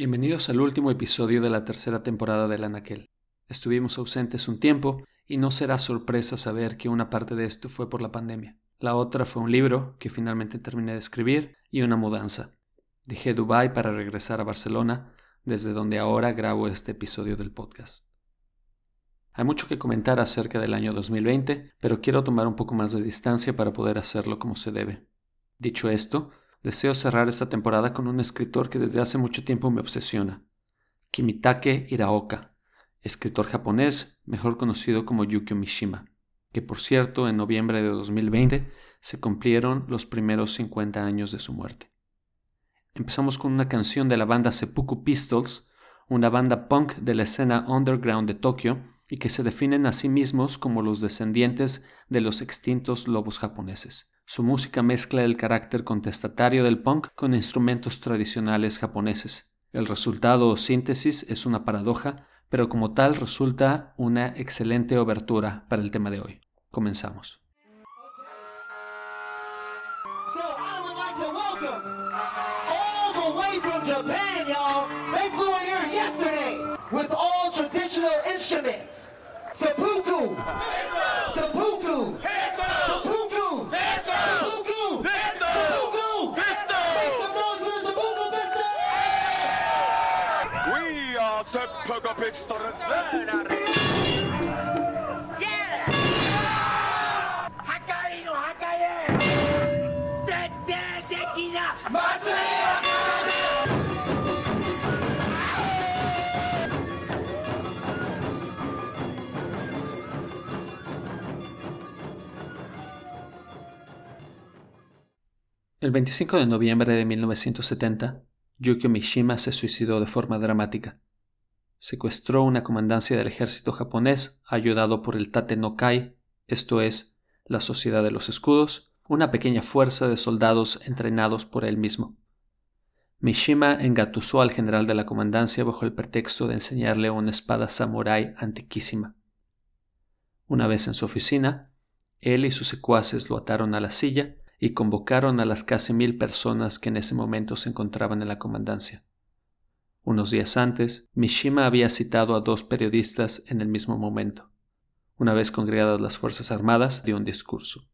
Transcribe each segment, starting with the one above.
Bienvenidos al último episodio de la tercera temporada del Anaquel. Estuvimos ausentes un tiempo y no será sorpresa saber que una parte de esto fue por la pandemia. La otra fue un libro que finalmente terminé de escribir y una mudanza. Dejé Dubai para regresar a Barcelona, desde donde ahora grabo este episodio del podcast. Hay mucho que comentar acerca del año 2020, pero quiero tomar un poco más de distancia para poder hacerlo como se debe. Dicho esto, deseo cerrar esta temporada con un escritor que desde hace mucho tiempo me obsesiona, Kimitake Hiraoka, escritor japonés mejor conocido como Yukio Mishima, que por cierto en noviembre de 2020 se cumplieron los primeros 50 años de su muerte. Empezamos con una canción de la banda Seppuku Pistols, una banda punk de la escena underground de Tokio y que se definen a sí mismos como los descendientes de los extintos lobos japoneses. Su música mezcla el carácter contestatario del punk con instrumentos tradicionales japoneses. El resultado o síntesis es una paradoja, pero como tal resulta una excelente obertura para el tema de hoy. Comenzamos. Seppuku! El 25 de noviembre de 1970, Yukio Mishima se suicidó de forma dramática. Secuestró una comandancia del ejército japonés ayudado por el Tate no Kai, esto es, la Sociedad de los Escudos, una pequeña fuerza de soldados entrenados por él mismo. Mishima engatusó al general de la comandancia bajo el pretexto de enseñarle una espada samurái antiquísima. Una vez en su oficina, él y sus secuaces lo ataron a la silla y convocaron a las casi mil personas que en ese momento se encontraban en la comandancia. Unos días antes, Mishima había citado a dos periodistas en el mismo momento. Una vez congregadas las Fuerzas Armadas, dio un discurso.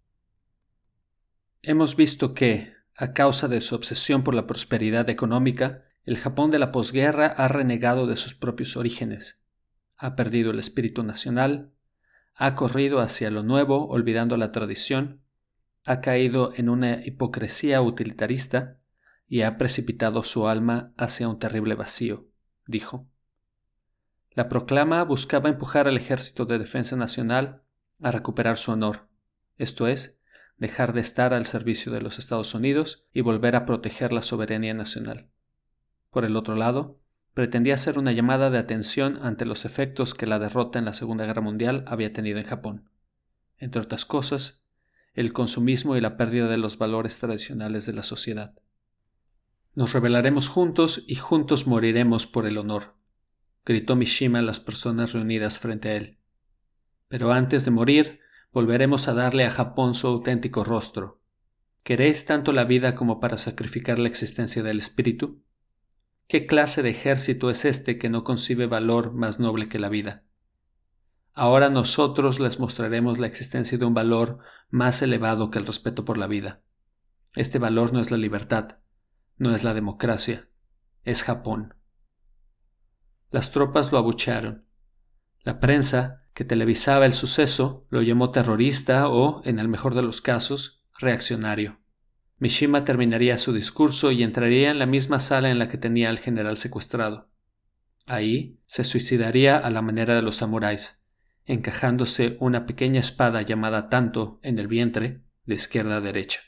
Hemos visto que, a causa de su obsesión por la prosperidad económica, el Japón de la posguerra ha renegado de sus propios orígenes, ha perdido el espíritu nacional, ha corrido hacia lo nuevo olvidando la tradición ha caído en una hipocresía utilitarista y ha precipitado su alma hacia un terrible vacío, dijo. La proclama buscaba empujar al Ejército de Defensa Nacional a recuperar su honor, esto es, dejar de estar al servicio de los Estados Unidos y volver a proteger la soberanía nacional. Por el otro lado, pretendía hacer una llamada de atención ante los efectos que la derrota en la Segunda Guerra Mundial había tenido en Japón. Entre otras cosas, el consumismo y la pérdida de los valores tradicionales de la sociedad. Nos rebelaremos juntos y juntos moriremos por el honor, gritó Mishima a las personas reunidas frente a él. Pero antes de morir, volveremos a darle a Japón su auténtico rostro. ¿Queréis tanto la vida como para sacrificar la existencia del espíritu? ¿Qué clase de ejército es este que no concibe valor más noble que la vida? Ahora nosotros les mostraremos la existencia de un valor más elevado que el respeto por la vida. Este valor no es la libertad, no es la democracia, es Japón. Las tropas lo abuchearon. La prensa, que televisaba el suceso, lo llamó terrorista o, en el mejor de los casos, reaccionario. Mishima terminaría su discurso y entraría en la misma sala en la que tenía al general secuestrado. Ahí se suicidaría a la manera de los samuráis, encajándose una pequeña espada llamada tanto en el vientre, de izquierda a derecha.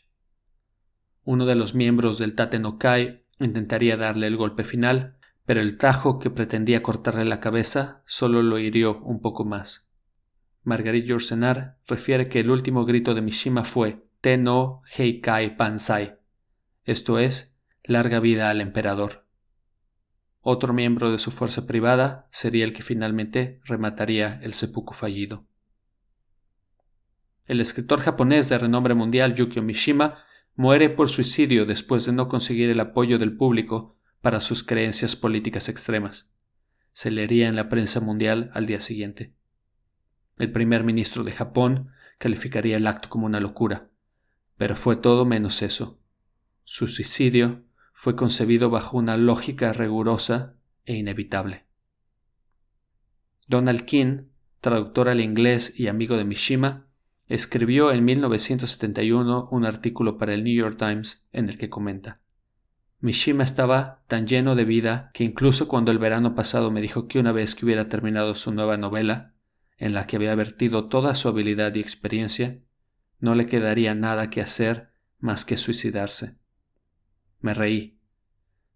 Uno de los miembros del Tate no Kai intentaría darle el golpe final, pero el tajo que pretendía cortarle la cabeza solo lo hirió un poco más. Marguerite Yourcenar refiere que el último grito de Mishima fue Te no Heikai Pansai, esto es, larga vida al emperador. Otro miembro de su fuerza privada sería el que finalmente remataría el seppuku fallido. El escritor japonés de renombre mundial Yukio Mishima muere por suicidio después de no conseguir el apoyo del público para sus creencias políticas extremas. Se leería en la prensa mundial al día siguiente. El primer ministro de Japón calificaría el acto como una locura, pero fue todo menos eso. Su suicidio fue concebido bajo una lógica rigurosa e inevitable. Donald King, traductor al inglés y amigo de Mishima, escribió en 1971 un artículo para el New York Times en el que comenta Mishima estaba tan lleno de vida que incluso cuando el verano pasado me dijo que una vez que hubiera terminado su nueva novela, en la que había vertido toda su habilidad y experiencia, no le quedaría nada que hacer más que suicidarse. Me reí.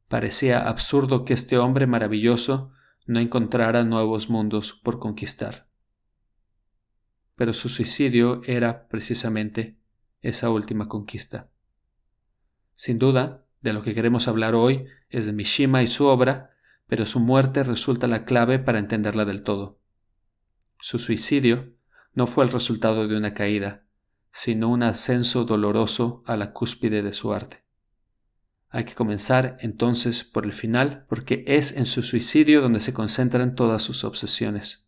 Parecía absurdo que este hombre maravilloso no encontrara nuevos mundos por conquistar. Pero su suicidio era precisamente esa última conquista. Sin duda, de lo que queremos hablar hoy es de Mishima y su obra, pero su muerte resulta la clave para entenderla del todo. Su suicidio no fue el resultado de una caída, sino un ascenso doloroso a la cúspide de su arte. Hay que comenzar entonces por el final, porque es en su suicidio donde se concentran todas sus obsesiones.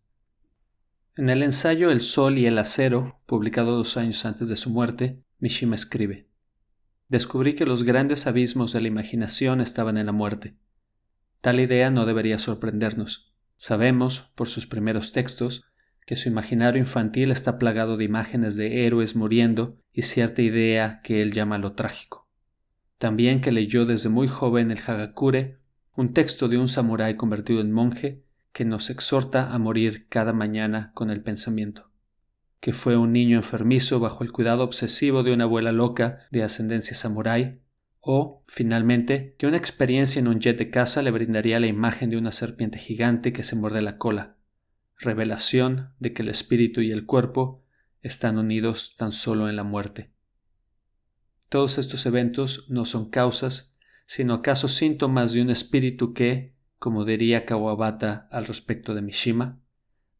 En el ensayo El Sol y el Acero, publicado dos años antes de su muerte, Mishima escribe Descubrí que los grandes abismos de la imaginación estaban en la muerte. Tal idea no debería sorprendernos. Sabemos, por sus primeros textos, que su imaginario infantil está plagado de imágenes de héroes muriendo y cierta idea que él llama lo trágico. También que leyó desde muy joven el Hagakure, un texto de un samurái convertido en monje que nos exhorta a morir cada mañana con el pensamiento. Que fue un niño enfermizo bajo el cuidado obsesivo de una abuela loca de ascendencia samurái, o, finalmente, que una experiencia en un jet de caza le brindaría la imagen de una serpiente gigante que se muerde la cola, revelación de que el espíritu y el cuerpo están unidos tan solo en la muerte. Todos estos eventos no son causas, sino acaso síntomas de un espíritu que, como diría Kawabata al respecto de Mishima,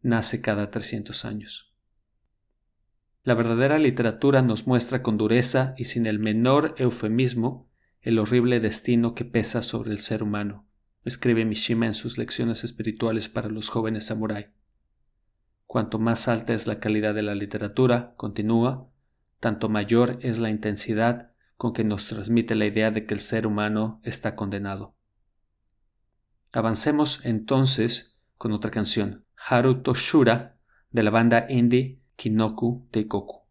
nace cada 300 años. La verdadera literatura nos muestra con dureza y sin el menor eufemismo el horrible destino que pesa sobre el ser humano, escribe Mishima en sus lecciones espirituales para los jóvenes samurái. Cuanto más alta es la calidad de la literatura, continúa, tanto mayor es la intensidad con que nos transmite la idea de que el ser humano está condenado. Avancemos entonces con otra canción, Haru Toshura, de la banda indie Kinoku Teikoku.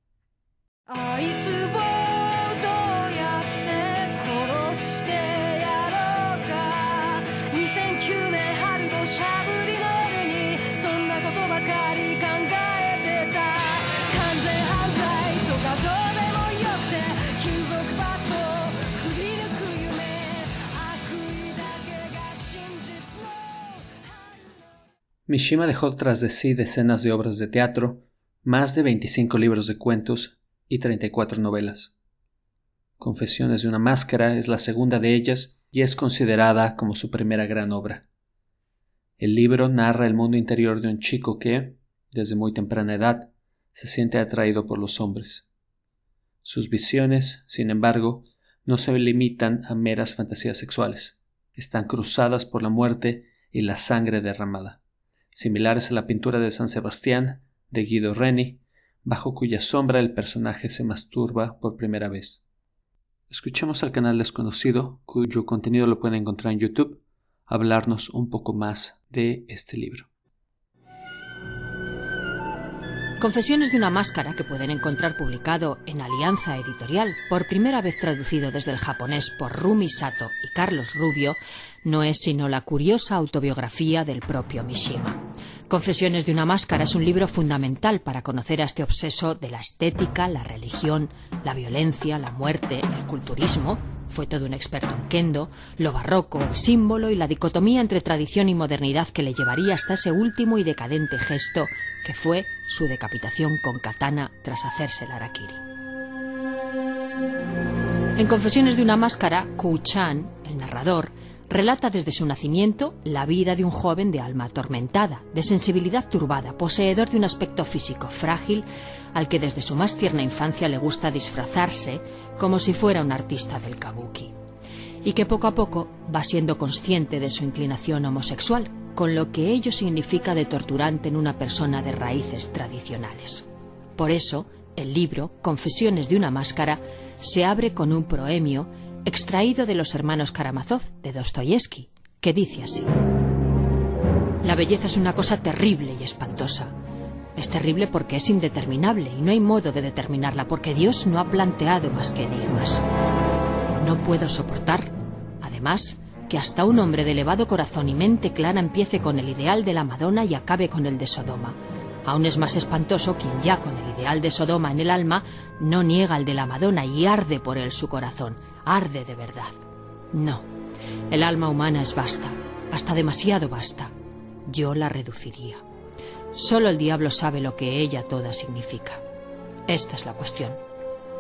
Mishima dejó tras de sí decenas de obras de teatro, más de 25 libros de cuentos y 34 novelas. Confesiones de una máscara es la segunda de ellas y es considerada como su primera gran obra. El libro narra el mundo interior de un chico que, desde muy temprana edad, se siente atraído por los hombres. Sus visiones, sin embargo, no se limitan a meras fantasías sexuales, están cruzadas por la muerte y la sangre derramada similares a la pintura de San Sebastián de Guido Reni, bajo cuya sombra el personaje se masturba por primera vez. Escuchemos al canal desconocido, cuyo contenido lo pueden encontrar en YouTube, hablarnos un poco más de este libro. Confesiones de una máscara que pueden encontrar publicado en Alianza Editorial, por primera vez traducido desde el japonés por Rumi Sato y Carlos Rubio, no es sino la curiosa autobiografía del propio Mishima. Confesiones de una máscara es un libro fundamental para conocer a este obseso de la estética, la religión, la violencia, la muerte, el culturismo, Fue todo un experto en kendo, lo barroco, el símbolo y la dicotomía entre tradición y modernidad que le llevaría hasta ese último y decadente gesto que fue su decapitación con katana tras hacerse el harakiri. En Confesiones de una máscara, Ku Chan, el narrador, relata desde su nacimiento la vida de un joven de alma atormentada, de sensibilidad turbada, poseedor de un aspecto físico frágil, al que desde su más tierna infancia le gusta disfrazarse como si fuera un artista del kabuki, y que poco a poco va siendo consciente de su inclinación homosexual, con lo que ello significa de torturante en una persona de raíces tradicionales. Por eso, el libro, Confesiones de una máscara, se abre con un proemio extraído de los hermanos Karamazov de Dostoyevsky, que dice así. La belleza es una cosa terrible y espantosa. Es terrible porque es indeterminable y no hay modo de determinarla porque Dios no ha planteado más que enigmas. No puedo soportar, además, que hasta un hombre de elevado corazón y mente clara empiece con el ideal de la Madonna y acabe con el de Sodoma. Aún es más espantoso quien ya con el ideal de Sodoma en el alma no niega el de la Madonna y arde por él su corazón, arde de verdad. No, el alma humana es vasta, hasta demasiado vasta. Yo la reduciría. Solo el diablo sabe lo que ella toda significa. Esta es la cuestión.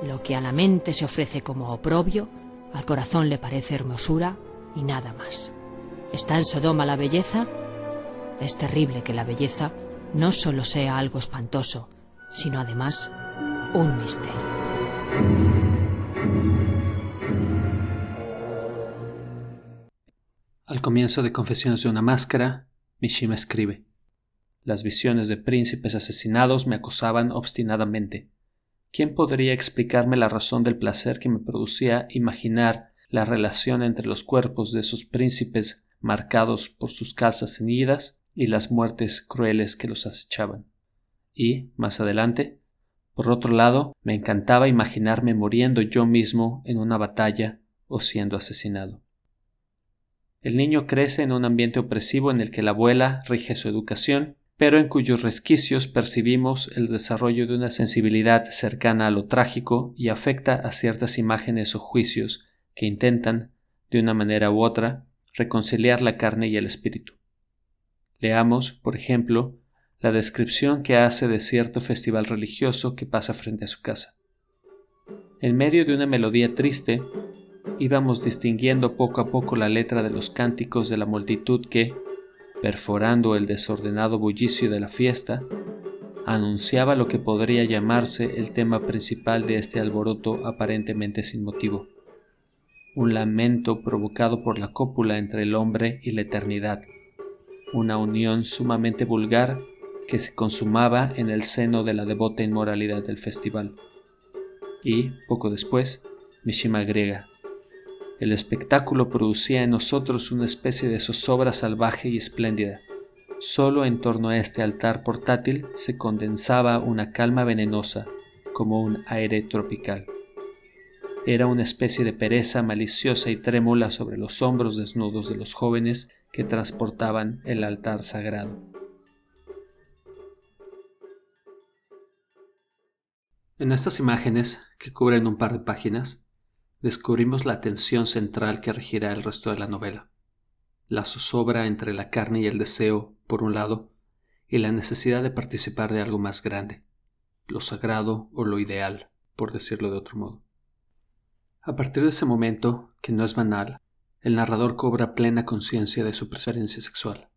Lo que a la mente se ofrece como oprobio, al corazón le parece hermosura y nada más. ¿Está en Sodoma la belleza? Es terrible que la belleza no solo sea algo espantoso, sino además un misterio. Comienzo de Confesiones de una Máscara, Mishima escribe: Las visiones de príncipes asesinados me acosaban obstinadamente. ¿Quién podría explicarme la razón del placer que me producía imaginar la relación entre los cuerpos de esos príncipes marcados por sus calzas ceñidas y las muertes crueles que los acechaban. Y, más adelante, por otro lado, me encantaba imaginarme muriendo yo mismo en una batalla o siendo asesinado. El niño crece en un ambiente opresivo en el que la abuela rige su educación, pero en cuyos resquicios percibimos el desarrollo de una sensibilidad cercana a lo trágico y afecta a ciertas imágenes o juicios que intentan, de una manera u otra, reconciliar la carne y el espíritu. Leamos, por ejemplo, la descripción que hace de cierto festival religioso que pasa frente a su casa. En medio de una melodía triste, íbamos distinguiendo poco a poco la letra de los cánticos de la multitud que, perforando el desordenado bullicio de la fiesta, anunciaba lo que podría llamarse el tema principal de este alboroto aparentemente sin motivo, un lamento provocado por la cópula entre el hombre y la eternidad, una unión sumamente vulgar que se consumaba en el seno de la devota inmoralidad del festival. Y, poco después, Mishima agrega, el espectáculo producía en nosotros una especie de zozobra salvaje y espléndida. Solo en torno a este altar portátil se condensaba una calma venenosa, como un aire tropical. Era una especie de pereza maliciosa y trémula sobre los hombros desnudos de los jóvenes que transportaban el altar sagrado. En estas imágenes, que cubren un par de páginas, descubrimos la tensión central que regirá el resto de la novela. La zozobra entre la carne y el deseo, por un lado, y la necesidad de participar de algo más grande, lo sagrado o lo ideal, por decirlo de otro modo. A partir de ese momento, que no es banal, el narrador cobra plena conciencia de su preferencia sexual.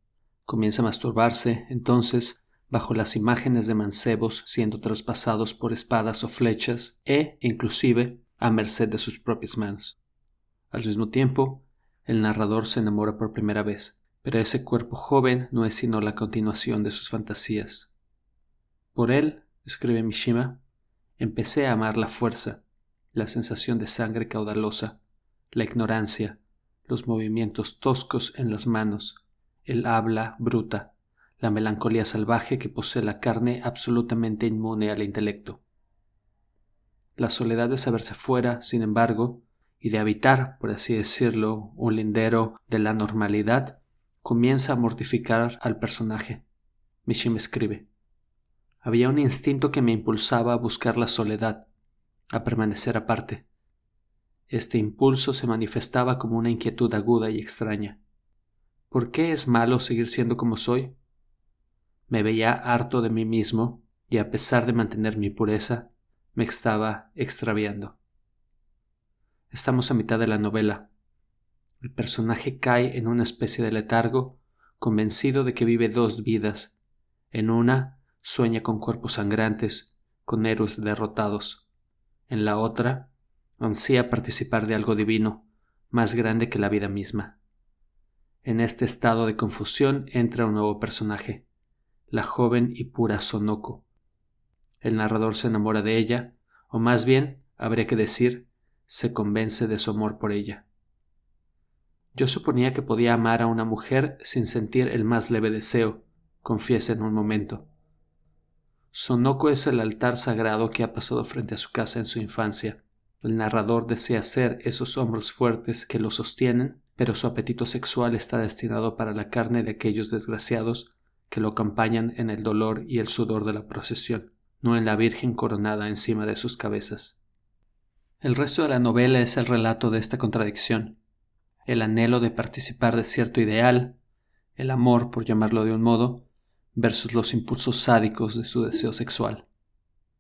Comienza a masturbarse, entonces, bajo las imágenes de mancebos siendo traspasados por espadas o flechas e, inclusive, a merced de sus propias manos. Al mismo tiempo, el narrador se enamora por primera vez, pero ese cuerpo joven no es sino la continuación de sus fantasías. Por él, escribe Mishima, empecé a amar la fuerza, la sensación de sangre caudalosa, la ignorancia, los movimientos toscos en las manos, el habla bruta, la melancolía salvaje que posee la carne absolutamente inmune al intelecto. La soledad de saberse fuera, sin embargo, y de habitar, por así decirlo, un lindero de la normalidad, comienza a mortificar al personaje. Mishim escribe. Había un instinto que me impulsaba a buscar la soledad, a permanecer aparte. este impulso se manifestaba como una inquietud aguda y extraña. ¿Por qué es malo seguir siendo como soy? Me veía harto de mí mismo y a pesar de mantener mi pureza, me estaba extraviando. Estamos a mitad de la novela. El personaje cae en una especie de letargo, convencido de que vive dos vidas. En una sueña con cuerpos sangrantes, con héroes derrotados. En la otra ansía participar de algo divino, más grande que la vida misma. En este estado de confusión entra un nuevo personaje, la joven y pura Sonoko. El narrador se enamora de ella, o más bien, habría que decir, se convence de su amor por ella. Yo suponía que podía amar a una mujer sin sentir el más leve deseo, confiesa en un momento. Sonoko es el altar sagrado que ha pasado frente a su casa en su infancia. El narrador desea ser esos hombros fuertes que lo sostienen, pero su apetito sexual está destinado para la carne de aquellos desgraciados que lo acompañan en el dolor y el sudor de la procesión, no en la Virgen coronada encima de sus cabezas. El resto de la novela es el relato de esta contradicción, el anhelo de participar de cierto ideal, el amor, por llamarlo de un modo, versus los impulsos sádicos de su deseo sexual.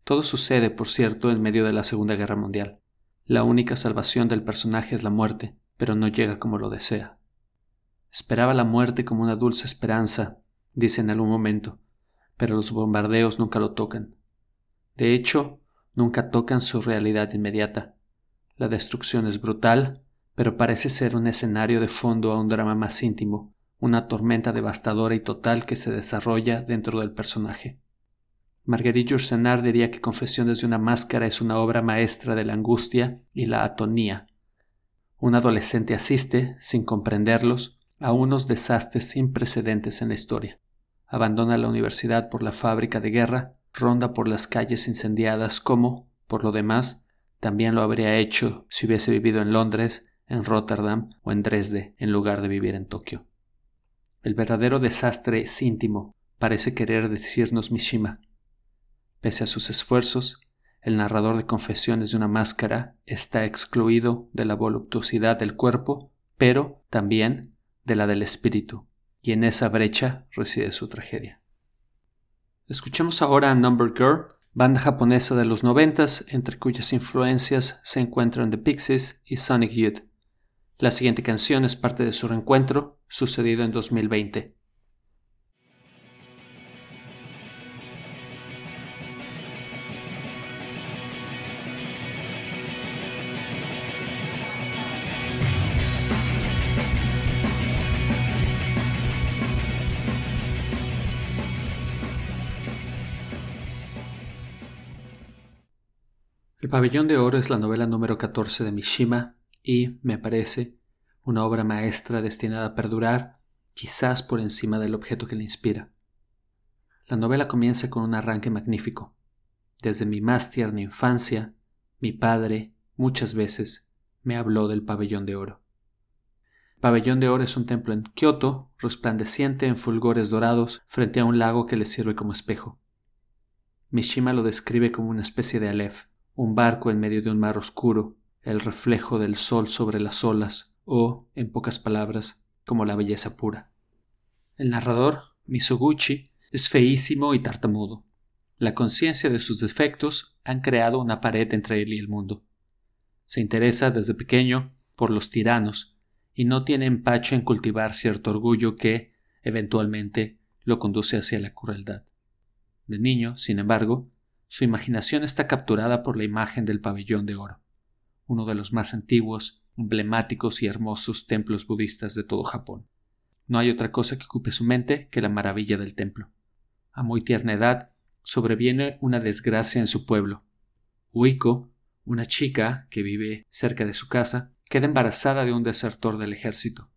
Todo sucede, por cierto, en medio de la Segunda Guerra Mundial. La única salvación del personaje es la muerte, pero no llega como lo desea. Esperaba la muerte como una dulce esperanza, dice en algún momento, pero los bombardeos nunca lo tocan. De hecho, nunca tocan su realidad inmediata. La destrucción es brutal, pero parece ser un escenario de fondo a un drama más íntimo, una tormenta devastadora y total que se desarrolla dentro del personaje. Marguerite Yourcenar diría que Confesiones de una máscara es una obra maestra de la angustia y la atonía. Un adolescente asiste, sin comprenderlos, a unos desastres sin precedentes en la historia. Abandona la universidad por la fábrica de guerra ronda por las calles incendiadas como, por lo demás, también lo habría hecho si hubiese vivido en Londres, en Rotterdam o en Dresde en lugar de vivir en Tokio. El verdadero desastre es íntimo, parece querer decirnos Mishima. Pese a sus esfuerzos, el narrador de confesiones de una máscara está excluido de la voluptuosidad del cuerpo, pero también de la del espíritu, y en esa brecha reside su tragedia. Escuchemos ahora a Number Girl, banda japonesa de los noventas, entre cuyas influencias se encuentran The Pixies y Sonic Youth. La siguiente canción es parte de su reencuentro, sucedido en 2020. El Pabellón de Oro es la novela número 14 de Mishima y, me parece, una obra maestra destinada a perdurar, quizás por encima del objeto que la inspira. La novela comienza con un arranque magnífico. Desde mi más tierna infancia, mi padre, muchas veces, me habló del Pabellón de Oro. Pabellón de Oro es un templo en Kioto, resplandeciente en fulgores dorados frente a un lago que le sirve como espejo. Mishima lo describe como una especie de Aleph, un barco en medio de un mar oscuro, el reflejo del sol sobre las olas, o, en pocas palabras, como la belleza pura. El narrador, Misoguchi, es feísimo y tartamudo. La conciencia de sus defectos han creado una pared entre él y el mundo. Se interesa desde pequeño por los tiranos y no tiene empacho en cultivar cierto orgullo que, eventualmente, lo conduce hacia la crueldad. De niño, sin embargo, su imaginación está capturada por la imagen del pabellón de oro, uno de los más antiguos, emblemáticos y hermosos templos budistas de todo Japón. No hay otra cosa que ocupe su mente que la maravilla del templo. A muy tierna edad sobreviene una desgracia en su pueblo. Uiko, una chica que vive cerca de su casa, queda embarazada de un desertor del ejército.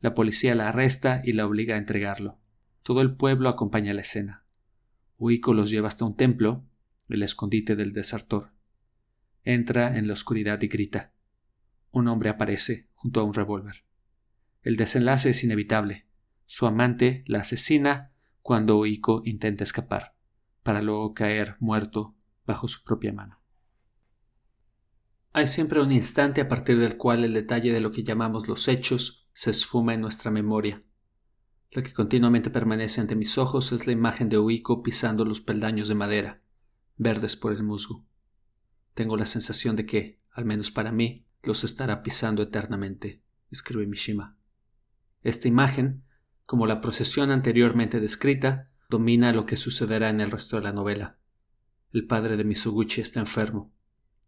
La policía la arresta y la obliga a entregarlo. Todo el pueblo acompaña la escena. Uiko los lleva hasta un templo, el escondite del desertor. Entra en la oscuridad y grita. Un hombre aparece junto a un revólver. El desenlace es inevitable. Su amante la asesina cuando Uiko intenta escapar, para luego caer muerto bajo su propia mano. Hay siempre un instante a partir del cual el detalle de lo que llamamos los hechos se esfuma en nuestra memoria. Lo que continuamente permanece ante mis ojos es la imagen de Uiko pisando los peldaños de madera, verdes por el musgo. Tengo la sensación de que, al menos para mí, los estará pisando eternamente, escribe Mishima. Esta imagen, como la procesión anteriormente descrita, domina lo que sucederá en el resto de la novela. El padre de Misoguchi está enfermo.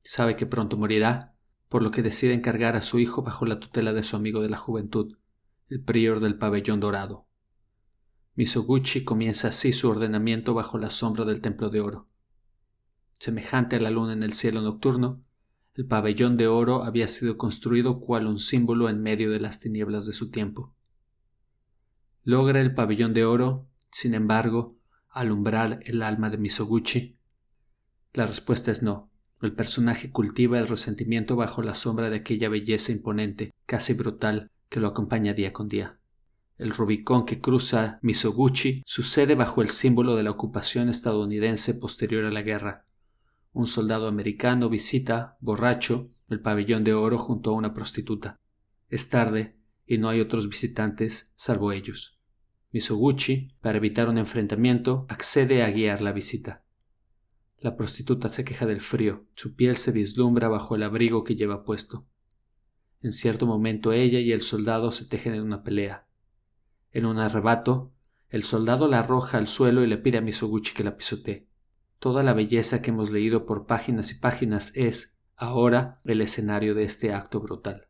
Sabe que pronto morirá, por lo que decide encargar a su hijo bajo la tutela de su amigo de la juventud, el prior del pabellón dorado. Misoguchi comienza así su ordenamiento bajo la sombra del templo de oro. Semejante a la luna en el cielo nocturno, el pabellón de oro había sido construido cual un símbolo en medio de las tinieblas de su tiempo. ¿Logra el pabellón de oro, sin embargo, alumbrar el alma de Misoguchi? La respuesta es no. El personaje cultiva el resentimiento bajo la sombra de aquella belleza imponente, casi brutal, que lo acompaña día con día. El Rubicón que cruza Misoguchi sucede bajo el símbolo de la ocupación estadounidense posterior a la guerra. Un soldado americano visita, borracho, el pabellón de oro junto a una prostituta. Es tarde y no hay otros visitantes salvo ellos. Misoguchi, para evitar un enfrentamiento, accede a guiar la visita. La prostituta se queja del frío, su piel se vislumbra bajo el abrigo que lleva puesto. En cierto momento ella y el soldado se tejen en una pelea. En un arrebato, el soldado la arroja al suelo y le pide a Misoguchi que la pisotee. Toda la belleza que hemos leído por páginas y páginas es, ahora, el escenario de este acto brutal.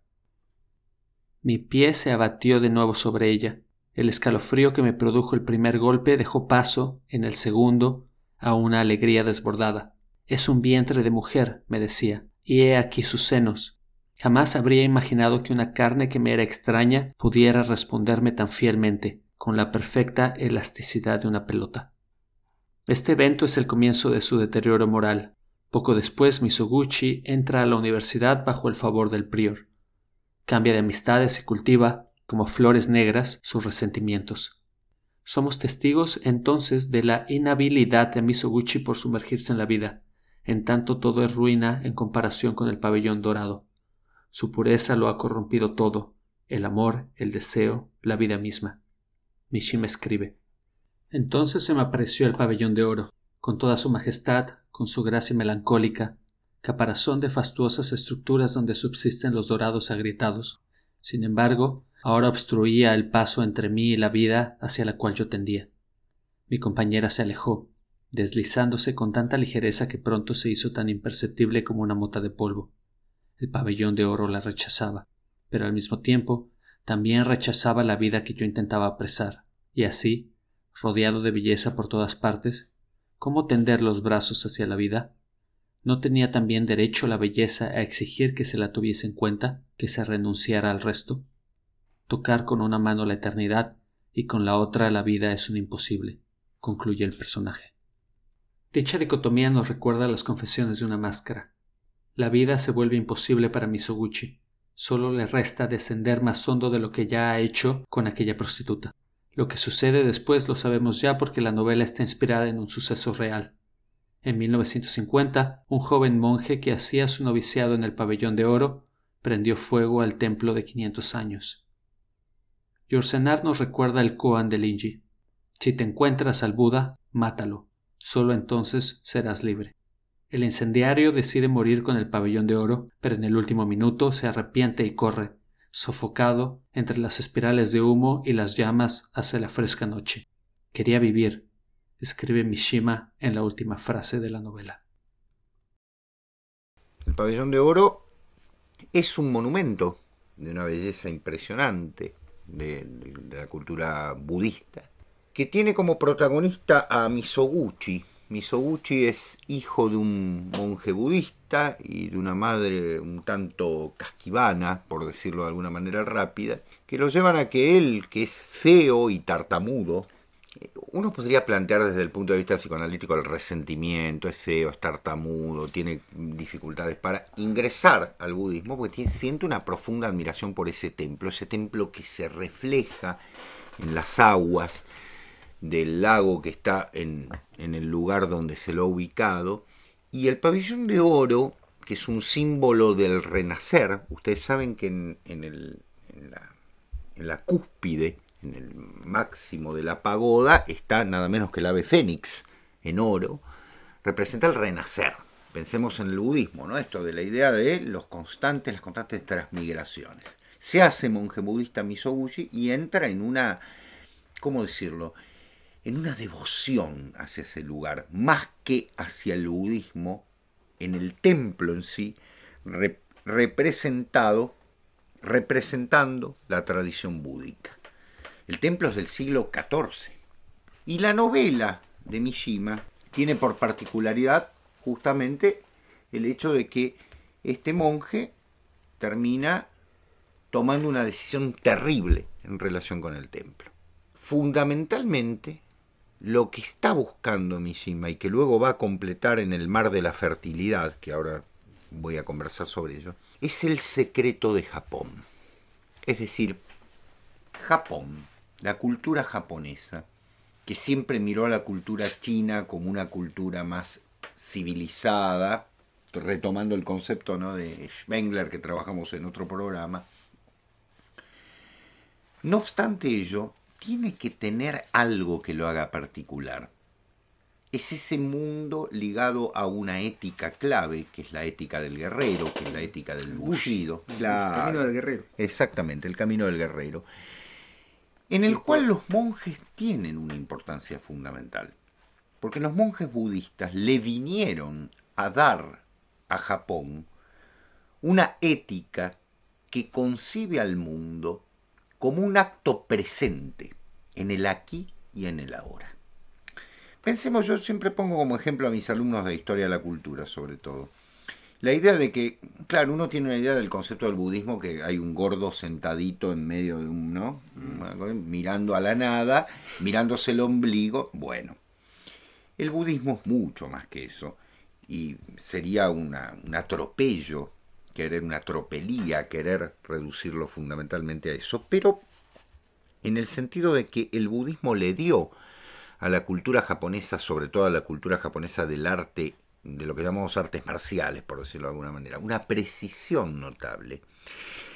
Mi pie se abatió de nuevo sobre ella. El escalofrío que me produjo el primer golpe dejó paso, en el segundo, a una alegría desbordada. Es un vientre de mujer, me decía, y he aquí sus senos, Jamás habría imaginado que una carne que me era extraña pudiera responderme tan fielmente, con la perfecta elasticidad de una pelota. Este evento es el comienzo de su deterioro moral. Poco después, Misoguchi entra a la universidad bajo el favor del prior. Cambia de amistades y cultiva, como flores negras, sus resentimientos. Somos testigos entonces de la inhabilidad de Misoguchi por sumergirse en la vida, en tanto todo es ruina en comparación con el pabellón dorado. Su pureza lo ha corrompido todo, el amor, el deseo, la vida misma. Mishima escribe. Entonces se me apareció el pabellón de oro, con toda su majestad, con su gracia melancólica, caparazón de fastuosas estructuras donde subsisten los dorados agrietados. Sin embargo, ahora obstruía el paso entre mí y la vida hacia la cual yo tendía. Mi compañera se alejó, deslizándose con tanta ligereza que pronto se hizo tan imperceptible como una mota de polvo. El pabellón de oro la rechazaba, pero al mismo tiempo también rechazaba la vida que yo intentaba apresar, y así, rodeado de belleza por todas partes, ¿cómo tender los brazos hacia la vida? ¿No tenía también derecho la belleza a exigir que se la tuviese en cuenta, que se renunciara al resto? Tocar con una mano la eternidad y con la otra la vida es un imposible, concluye el personaje. Dicha dicotomía nos recuerda las confesiones de una máscara. La vida se vuelve imposible para Misoguchi. Solo le resta descender más hondo de lo que ya ha hecho con aquella prostituta. Lo que sucede después lo sabemos ya porque la novela está inspirada en un suceso real. En 1950, un joven monje que hacía su noviciado en el pabellón de oro prendió fuego al templo de 500 años. Yorsenar nos recuerda el koan de Linji. Si te encuentras al Buda, mátalo. Solo entonces serás libre. El incendiario decide morir con el pabellón de oro, pero en el último minuto se arrepiente y corre, sofocado entre las espirales de humo y las llamas hacia la fresca noche. Quería vivir, escribe Mishima en la última frase de la novela. El pabellón de oro es un monumento de una belleza impresionante de, de la cultura budista, que tiene como protagonista a Misoguchi, Misoguchi es hijo de un monje budista y de una madre un tanto casquivana, por decirlo de alguna manera rápida, que lo llevan a que él, que es feo y tartamudo, uno podría plantear desde el punto de vista psicoanalítico el resentimiento, es feo, es tartamudo, tiene dificultades para ingresar al budismo, porque siente una profunda admiración por ese templo, ese templo que se refleja en las aguas, del lago que está en, el lugar donde se lo ha ubicado. Y el pabellón de oro que es un símbolo del renacer. Ustedes saben que en, el, la, en la cúspide, en el máximo de la pagoda, está nada menos que el ave fénix en oro, representa el renacer. Pensemos en el budismo, ¿no? Esto de la idea de los constantes, las constantes transmigraciones. Se hace monje budista Misoguchi y entra en una, ¿cómo decirlo? En una devoción hacia ese lugar, más que hacia el budismo, en el templo en sí, representado, representando la tradición búdica. El templo es del siglo XIV. Y la novela de Mishima tiene por particularidad justamente el hecho de que este monje termina tomando una decisión terrible en relación con el templo. Fundamentalmente, lo que está buscando Mishima y que luego va a completar en el mar de la fertilidad, que ahora voy a conversar sobre ello, es el secreto de Japón. Es decir, Japón, la cultura japonesa, que siempre miró a la cultura china como una cultura más civilizada, retomando el concepto ¿no? de Spengler que trabajamos en otro programa. No obstante ello, tiene que tener algo que lo haga particular. Es ese mundo ligado a una ética clave, que es la ética del guerrero, que es la ética del bullido. El camino del guerrero. Exactamente, el camino del guerrero en el cual los monjes tienen una importancia fundamental. Porque los monjes budistas le vinieron a dar a Japón una ética que concibe al mundo como un acto presente en el aquí y en el ahora. Pensemos, yo siempre pongo como ejemplo a mis alumnos de historia de la cultura, sobre todo la idea de que, claro, uno tiene una idea del concepto del budismo que hay un gordo sentadito en medio de un, ¿no? Mm. Mirando a la nada, mirándose el ombligo. Bueno, el budismo es mucho más que eso y sería una, un atropello, querer una tropelía, querer reducirlo fundamentalmente a eso, pero en el sentido de que el budismo le dio a la cultura japonesa, sobre todo a la cultura japonesa del arte de lo que llamamos artes marciales, por decirlo de alguna manera, una precisión notable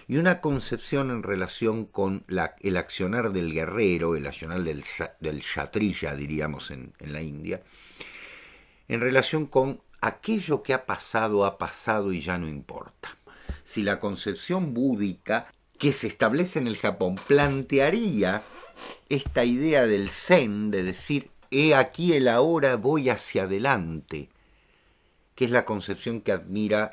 y una concepción en relación con el accionar del guerrero, el accionar del, del shatrilla, diríamos en la India, en relación con aquello que ha pasado, ha pasado y ya no importa. Si la concepción búdica que se establece en el Japón plantearía esta idea del zen, de decir, he aquí el ahora, voy hacia adelante, que es la concepción que admira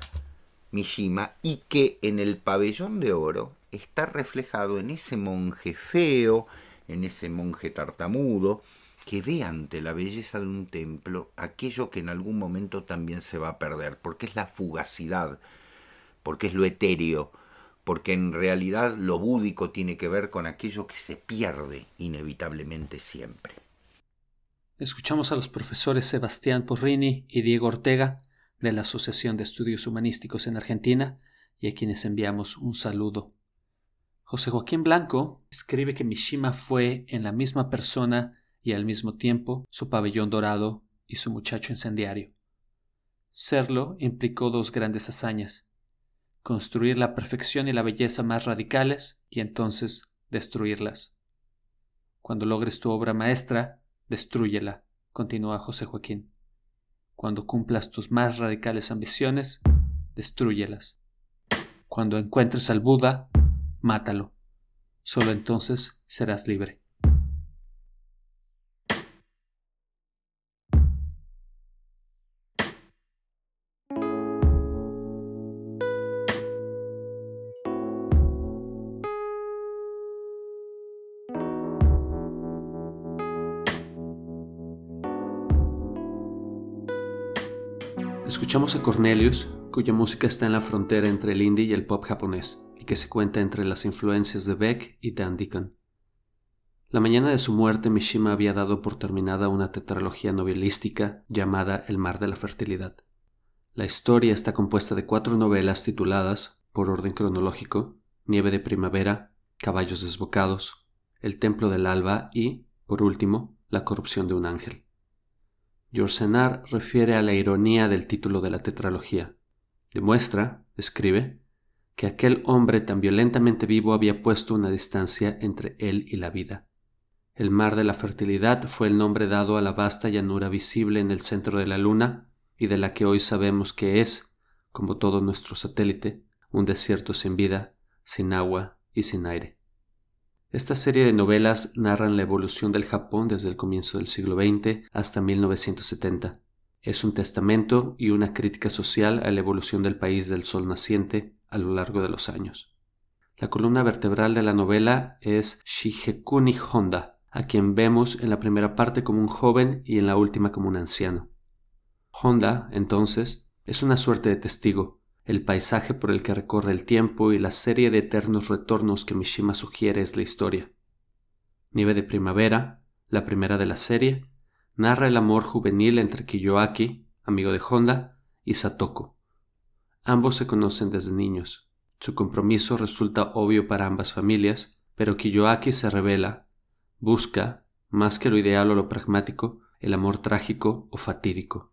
Mishima y que en el pabellón de oro está reflejado en ese monje feo, en ese monje tartamudo, que ve ante la belleza de un templo aquello que en algún momento también se va a perder, porque es la fugacidad, porque es lo etéreo, porque en realidad lo búdico tiene que ver con aquello que se pierde inevitablemente siempre. Escuchamos a los profesores Sebastián Porrini y Diego Ortega de la Asociación de Estudios Humanísticos en Argentina y a quienes enviamos un saludo. José Joaquín Blanco escribe que Mishima fue en la misma persona y al mismo tiempo su pabellón dorado y su muchacho incendiario. Serlo implicó dos grandes hazañas construir la perfección y la belleza más radicales y entonces destruirlas. Cuando logres tu obra maestra, destrúyela, continúa José Joaquín. Cuando cumplas tus más radicales ambiciones, destruyelas. Cuando encuentres al Buda, mátalo. Solo entonces serás libre. Escuchamos a Cornelius, cuya música está en la frontera entre el indie y el pop japonés, y que se cuenta entre las influencias de Beck y Dan Deacon. La mañana de su muerte, Mishima había dado por terminada una tetralogía novelística llamada El mar de la fertilidad. La historia está compuesta de cuatro novelas tituladas, por orden cronológico, Nieve de primavera, Caballos desbocados, El templo del alba y, por último, La corrupción de un ángel. Refiere a la ironía del título de la tetralogía. Demuestra, escribe, que aquel hombre tan violentamente vivo había puesto una distancia entre él y la vida. El mar de la fertilidad fue el nombre dado a la vasta llanura visible en el centro de la luna y de la que hoy sabemos que es, como todo nuestro satélite, un desierto sin vida, sin agua y sin aire. Esta serie de novelas narran la evolución del Japón desde el comienzo del siglo XX hasta 1970. Es un testamento y una crítica social a la evolución del país del sol naciente a lo largo de los años. La columna vertebral de la novela es Shigekuni Honda, a quien vemos en la primera parte como un joven y en la última como un anciano. Honda, entonces, es una suerte de testigo, el paisaje por el que recorre el tiempo y la serie de eternos retornos que Mishima sugiere es la historia. Nieve de primavera, la primera de la serie, narra el amor juvenil entre Kiyoaki, amigo de Honda, y Satoko. Ambos se conocen desde niños. Su compromiso resulta obvio para ambas familias, pero Kiyoaki se revela, busca, más que lo ideal o lo pragmático, el amor trágico o fatídico.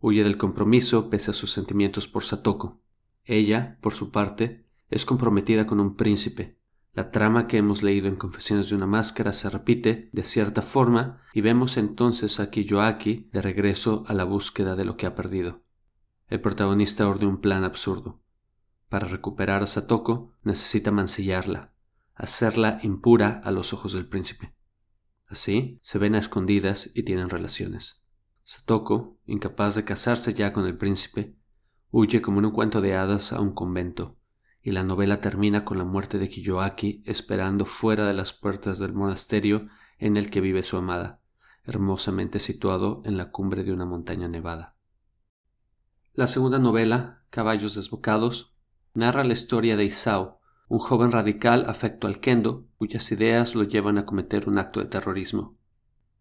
Huye del compromiso pese a sus sentimientos por Satoko. Ella, por su parte, es comprometida con un príncipe. La trama que hemos leído en Confesiones de una Máscara se repite de cierta forma y vemos entonces a Kiyoaki de regreso a la búsqueda de lo que ha perdido. El protagonista ordena un plan absurdo. Para recuperar a Satoko necesita mancillarla, hacerla impura a los ojos del príncipe. Así se ven a escondidas y tienen relaciones. Satoko, incapaz de casarse ya con el príncipe, huye como en un cuento de hadas a un convento, y la novela termina con la muerte de Kiyoaki esperando fuera de las puertas del monasterio en el que vive su amada, hermosamente situado en la cumbre de una montaña nevada. La segunda novela, Caballos desbocados, narra la historia de Isao, un joven radical afecto al kendo, cuyas ideas lo llevan a cometer un acto de terrorismo.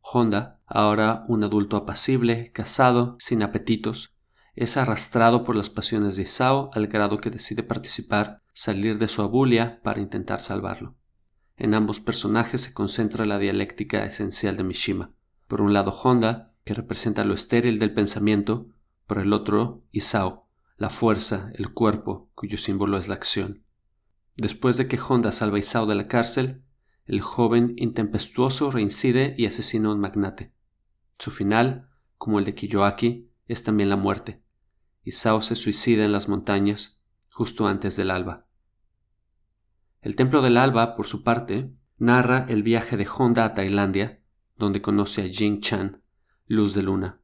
Honda, ahora un adulto apacible, casado, sin apetitos, es arrastrado por las pasiones de Isao al grado que decide participar, salir de su abulia para intentar salvarlo. En ambos personajes se concentra la dialéctica esencial de Mishima. Por un lado Honda, que representa lo estéril del pensamiento, por el otro Isao, la fuerza, el cuerpo, cuyo símbolo es la acción. Después de que Honda salva a Isao de la cárcel, el joven intempestuoso reincide y asesina a un magnate. Su final, como el de Kiyoaki, es también la muerte. Isao se suicida en las montañas justo antes del alba. El Templo del Alba, por su parte, narra el viaje de Honda a Tailandia, donde conoce a Jing Chan, luz de luna.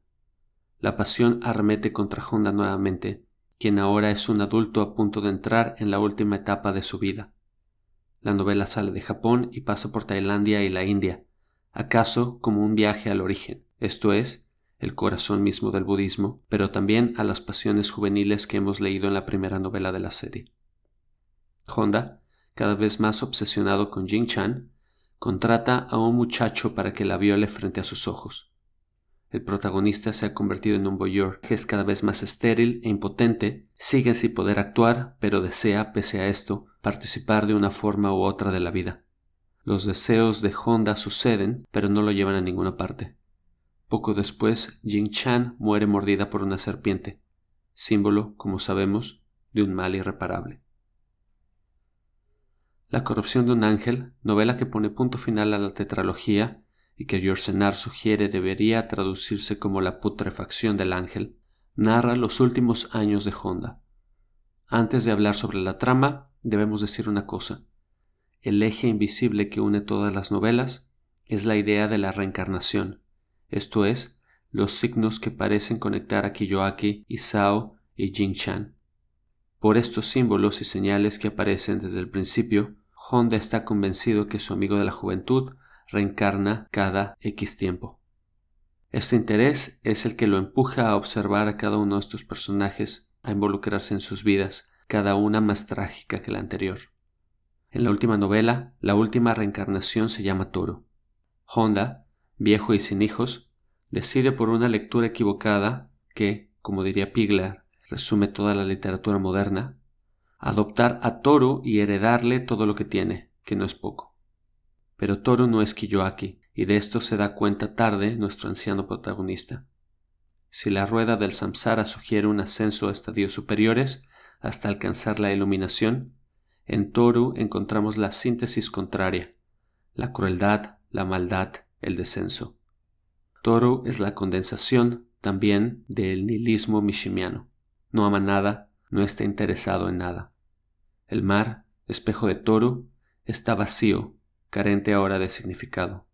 La pasión arremete contra Honda nuevamente, quien ahora es un adulto a punto de entrar en la última etapa de su vida. La novela sale de Japón y pasa por Tailandia y la India, acaso como un viaje al origen, esto es, el corazón mismo del budismo, pero también a las pasiones juveniles que hemos leído en la primera novela de la serie. Honda, cada vez más obsesionado con Jing Chan, contrata a un muchacho para que la viole frente a sus ojos. El protagonista se ha convertido en un voyeur que es cada vez más estéril e impotente, sigue sin poder actuar, pero desea, pese a esto, participar de una forma u otra de la vida. Los deseos de Honda suceden, pero no lo llevan a ninguna parte. Poco después, Jing Chan muere mordida por una serpiente, símbolo, como sabemos, de un mal irreparable. La corrupción de un ángel, novela que pone punto final a la tetralogía y que Yorsenar sugiere debería traducirse como la putrefacción del ángel, narra los últimos años de Honda. Antes de hablar sobre la trama, debemos decir una cosa. El eje invisible que une todas las novelas es la idea de la reencarnación, esto es, los signos que parecen conectar a Kiyoaki, Isao y Jing Chan. Por estos símbolos y señales que aparecen desde el principio, Honda está convencido que su amigo de la juventud reencarna cada X tiempo. Este interés es el que lo empuja a observar a cada uno de estos personajes, a involucrarse en sus vidas, cada una más trágica que la anterior. En la última novela, la última reencarnación se llama Toro. Honda, viejo y sin hijos, decide por una lectura equivocada que, como diría Pigler, resume toda la literatura moderna, adoptar a Toro y heredarle todo lo que tiene, que no es poco. Pero Toro no es Kiyoaki, y de esto se da cuenta tarde nuestro anciano protagonista. Si la rueda del samsara sugiere un ascenso a estadios superiores hasta alcanzar la iluminación, en Toru encontramos la síntesis contraria, la crueldad, la maldad, el descenso. Toru es la condensación también del nihilismo mishimiano. No ama nada, no está interesado en nada. El mar, espejo de Toru, está vacío, carente ahora de significado.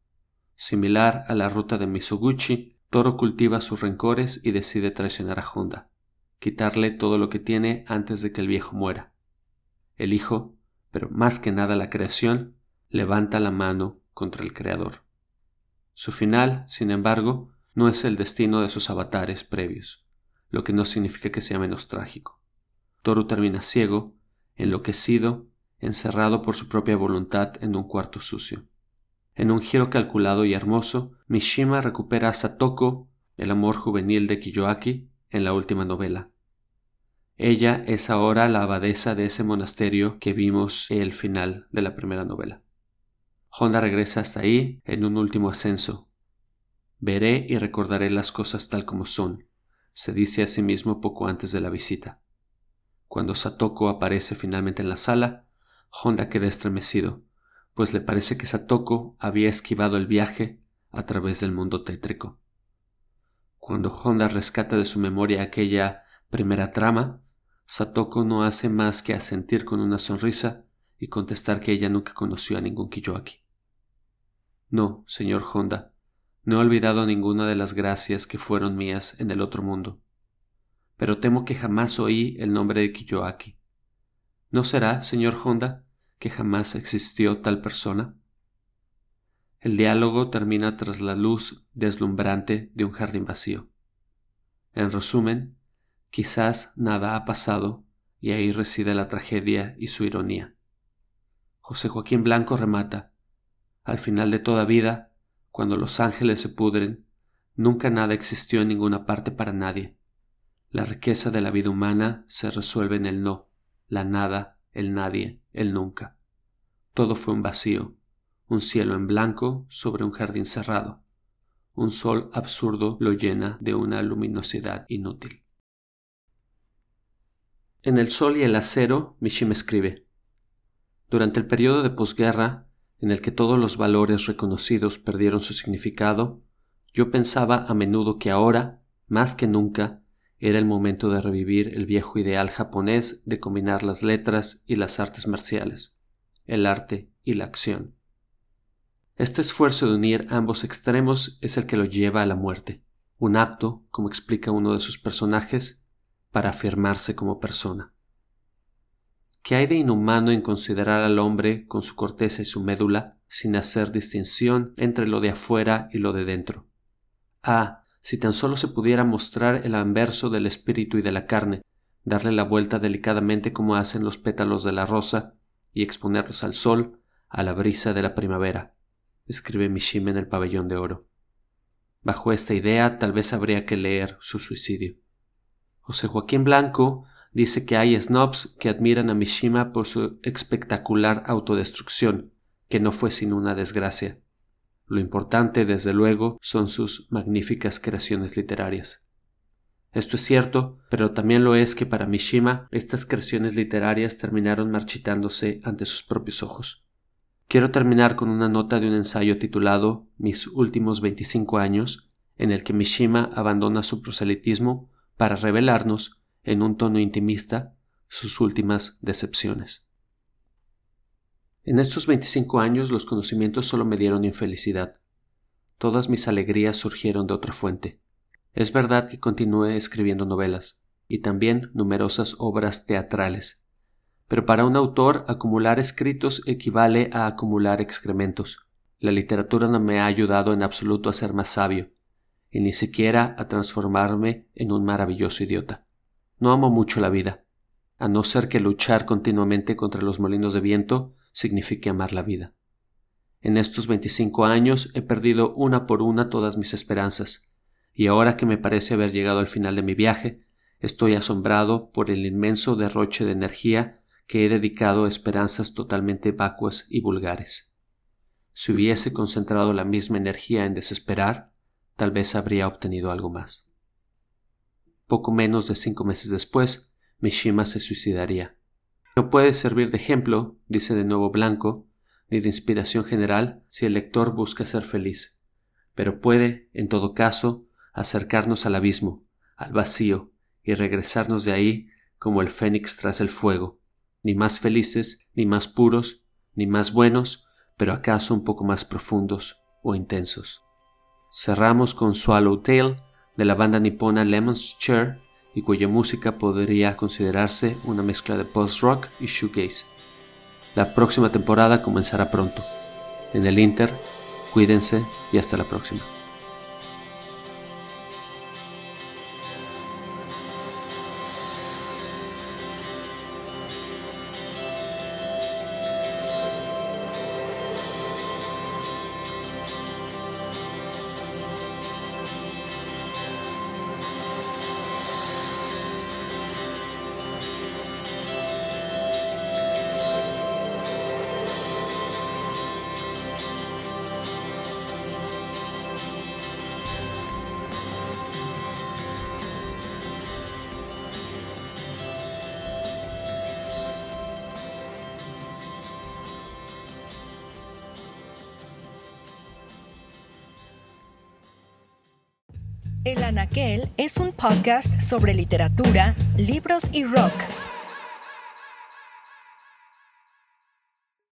Similar a la ruta de Misoguchi, Toro cultiva sus rencores y decide traicionar a Honda, quitarle todo lo que tiene antes de que el viejo muera. El hijo, pero más que nada la creación, levanta la mano contra el Creador. Su final, sin embargo, no es el destino de sus avatares previos, lo que no significa que sea menos trágico. Toru termina ciego, enloquecido, encerrado por su propia voluntad en un cuarto sucio. En un giro calculado y hermoso, Mishima recupera a Satoko, el amor juvenil de Kiyoaki, en la última novela. Ella es ahora la abadesa de ese monasterio que vimos el final de la primera novela. Honda regresa hasta ahí en un último ascenso. Veré y recordaré las cosas tal como son, se dice a sí mismo poco antes de la visita. Cuando Satoko aparece finalmente en la sala, Honda queda estremecido, pues le parece que Satoko había esquivado el viaje a través del mundo tétrico. Cuando Honda rescata de su memoria aquella primera trama, Satoko no hace más que asentir con una sonrisa y contestar que ella nunca conoció a ningún Kiyoaki. No, señor Honda, no he olvidado ninguna de las gracias que fueron mías en el otro mundo, pero temo que jamás oí el nombre de Kiyoaki. ¿No será, señor Honda, que jamás existió tal persona? El diálogo termina tras la luz deslumbrante de un jardín vacío. En resumen, quizás nada ha pasado y ahí reside la tragedia y su ironía. José Joaquín Blanco remata, al final de toda vida, cuando los ángeles se pudren, nunca nada existió en ninguna parte para nadie. La riqueza de la vida humana se resuelve en el no, la nada, el nadie, el nunca. Todo fue un vacío, un cielo en blanco sobre un jardín cerrado. Un sol absurdo lo llena de una luminosidad inútil. En El Sol y el Acero, Mishima escribe: Durante el periodo de posguerra, en el que todos los valores reconocidos perdieron su significado, yo pensaba a menudo que ahora, más que nunca, era el momento de revivir el viejo ideal japonés de combinar las letras y las artes marciales, el arte y la acción. Este esfuerzo de unir ambos extremos es el que lo lleva a la muerte, un acto, como explica uno de sus personajes, para afirmarse como persona. ¿Qué hay de inhumano en considerar al hombre con su corteza y su médula sin hacer distinción entre lo de afuera y lo de dentro? Ah, si tan solo se pudiera mostrar el anverso del espíritu y de la carne, darle la vuelta delicadamente como hacen los pétalos de la rosa y exponerlos al sol, a la brisa de la primavera, escribe Mishima en el pabellón de oro. Bajo esta idea tal vez habría que leer su suicidio. José Joaquín Blanco dice que hay snobs que admiran a Mishima por su espectacular autodestrucción, que no fue sin una desgracia. Lo importante, desde luego, son sus magníficas creaciones literarias. Esto es cierto, pero también lo es que para Mishima estas creaciones literarias terminaron marchitándose ante sus propios ojos. Quiero terminar con una nota de un ensayo titulado Mis últimos 25 años, en el que Mishima abandona su proselitismo para revelarnos, en un tono intimista, sus últimas decepciones. En estos 25 años los conocimientos solo me dieron infelicidad. Todas mis alegrías surgieron de otra fuente. Es verdad que continué escribiendo novelas, y también numerosas obras teatrales, pero para un autor acumular escritos equivale a acumular excrementos. La literatura no me ha ayudado en absoluto a ser más sabio, y ni siquiera a transformarme en un maravilloso idiota. No amo mucho la vida, a no ser que luchar continuamente contra los molinos de viento signifique amar la vida. En estos 25 años he perdido una por una todas mis esperanzas, y ahora que me parece haber llegado al final de mi viaje, estoy asombrado por el inmenso derroche de energía que he dedicado a esperanzas totalmente vacuas y vulgares. Si hubiese concentrado la misma energía en desesperar, tal vez habría obtenido algo más. Poco menos de cinco meses después, Mishima se suicidaría. No puede servir de ejemplo, dice de nuevo Blanco, ni de inspiración general si el lector busca ser feliz, pero puede, en todo caso, acercarnos al abismo, al vacío, y regresarnos de ahí como el fénix tras el fuego, ni más felices, ni más puros, ni más buenos, pero acaso un poco más profundos o intensos. Cerramos con Swallowtail de la banda nipona Lemon's Chair y cuya música podría considerarse una mezcla de post-rock y shoegaze. La próxima temporada comenzará pronto. En el Inter, cuídense y hasta la próxima. Es un podcast sobre literatura, libros y rock